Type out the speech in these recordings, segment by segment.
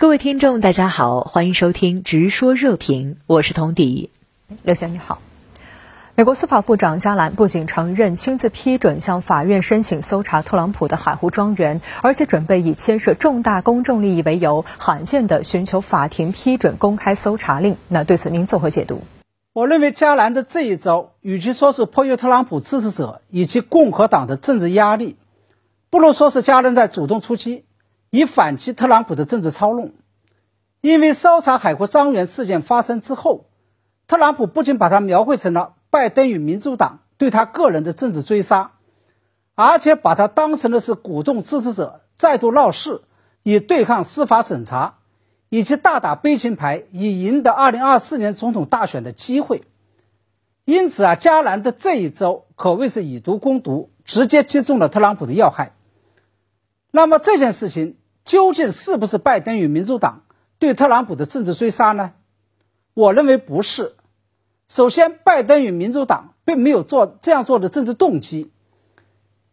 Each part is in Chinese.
各位听众，大家好，欢迎收听《直说热评》，我是童迪。刘翔你好。美国司法部长加兰不仅承认亲自批准向法院申请搜查特朗普的海湖庄园，而且准备以牵涉重大公众利益为由，罕见的寻求法庭批准公开搜查令。那对此您作何解读？我认为加兰的这一招，与其说是迫于特朗普支持者以及共和党的政治压力，不如说是加兰在主动出击。以反击特朗普的政治操弄，因为搜查海湖庄园事件发生之后，特朗普不仅把他描绘成了拜登与民主党对他个人的政治追杀，而且把他当成的是鼓动支持者再度闹事，以对抗司法审查，以及大打悲情牌，以赢得二零二四年总统大选的机会。因此啊，加兰的这一招可谓是以毒攻毒，直接击中了特朗普的要害。那么这件事情。究竟是不是拜登与民主党对特朗普的政治追杀呢？我认为不是。首先，拜登与民主党并没有做这样做的政治动机，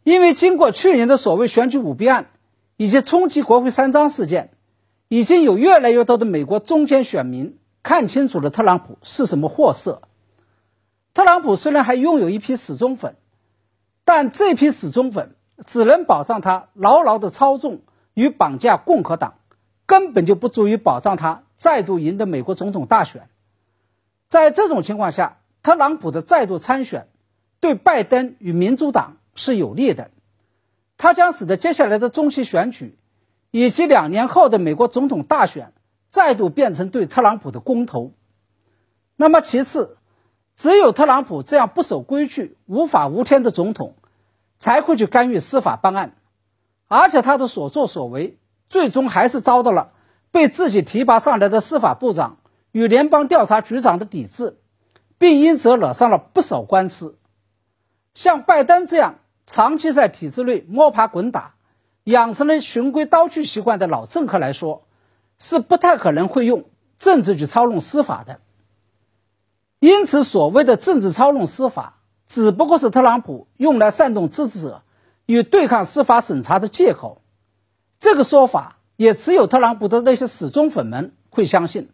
因为经过去年的所谓选举舞弊案以及冲击国会山庄事件，已经有越来越多的美国中间选民看清楚了特朗普是什么货色。特朗普虽然还拥有一批死忠粉，但这批死忠粉只能保障他牢牢的操纵。与绑架共和党，根本就不足以保障他再度赢得美国总统大选。在这种情况下，特朗普的再度参选，对拜登与民主党是有利的。他将使得接下来的中期选举，以及两年后的美国总统大选，再度变成对特朗普的公投。那么，其次，只有特朗普这样不守规矩、无法无天的总统，才会去干预司法办案。而且他的所作所为，最终还是遭到了被自己提拔上来的司法部长与联邦调查局长的抵制，并因此惹上了不少官司。像拜登这样长期在体制内摸爬滚打、养成了循规蹈矩习惯的老政客来说，是不太可能会用政治去操弄司法的。因此，所谓的政治操弄司法，只不过是特朗普用来煽动支持者。与对抗司法审查的借口，这个说法也只有特朗普的那些死忠粉们会相信。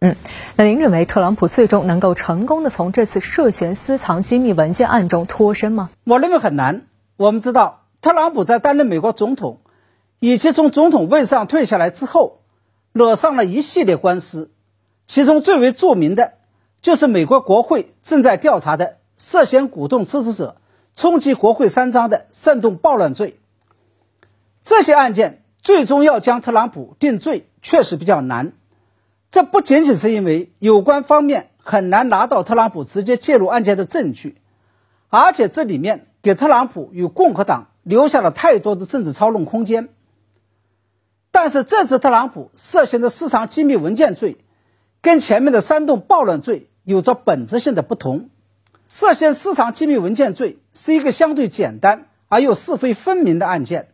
嗯，那您认为特朗普最终能够成功的从这次涉嫌私藏机密文件案中脱身吗？我认为很难。我们知道，特朗普在担任美国总统以及从总统位上退下来之后，惹上了一系列官司，其中最为著名的，就是美国国会正在调查的涉嫌鼓动支持者。冲击国会山庄的煽动暴乱罪，这些案件最终要将特朗普定罪，确实比较难。这不仅仅是因为有关方面很难拿到特朗普直接介入案件的证据，而且这里面给特朗普与共和党留下了太多的政治操弄空间。但是这次特朗普涉嫌的私藏机密文件罪，跟前面的煽动暴乱罪有着本质性的不同。涉嫌私藏机密文件罪是一个相对简单而又是非分明的案件，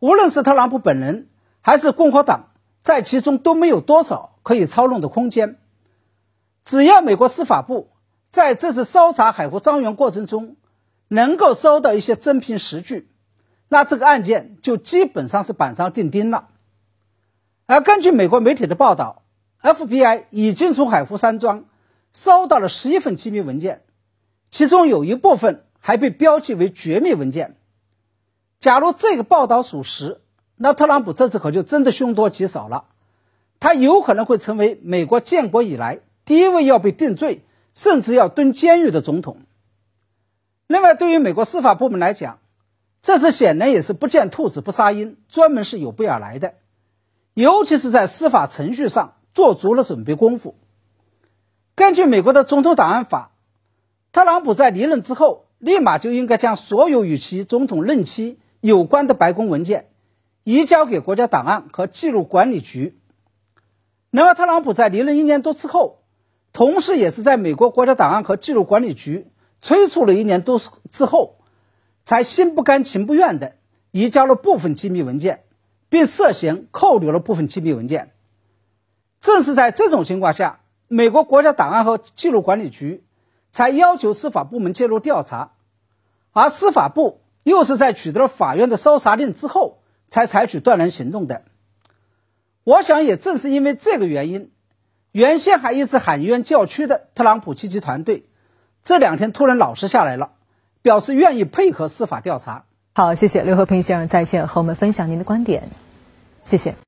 无论是特朗普本人还是共和党，在其中都没有多少可以操弄的空间。只要美国司法部在这次搜查海湖庄园过程中能够搜到一些真凭实据，那这个案件就基本上是板上钉钉了。而根据美国媒体的报道，FBI 已经从海湖山庄收到了十一份机密文件。其中有一部分还被标记为绝密文件。假如这个报道属实，那特朗普这次可就真的凶多吉少了，他有可能会成为美国建国以来第一位要被定罪，甚至要蹲监狱的总统。另外，对于美国司法部门来讲，这次显然也是不见兔子不撒鹰，专门是有备而来的，尤其是在司法程序上做足了准备功夫。根据美国的总统档案法。特朗普在离任之后，立马就应该将所有与其总统任期有关的白宫文件移交给国家档案和记录管理局。然而，特朗普在离任一年多之后，同时也是在美国国家档案和记录管理局催促了一年多之后，才心不甘情不愿地移交了部分机密文件，并涉嫌扣留了部分机密文件。正是在这种情况下，美国国家档案和记录管理局。才要求司法部门介入调查，而司法部又是在取得了法院的搜查令之后才采取断然行动的。我想也正是因为这个原因，原先还一直喊冤叫屈的特朗普七级团队，这两天突然老实下来了，表示愿意配合司法调查。好，谢谢刘和平先生在线和我们分享您的观点，谢谢。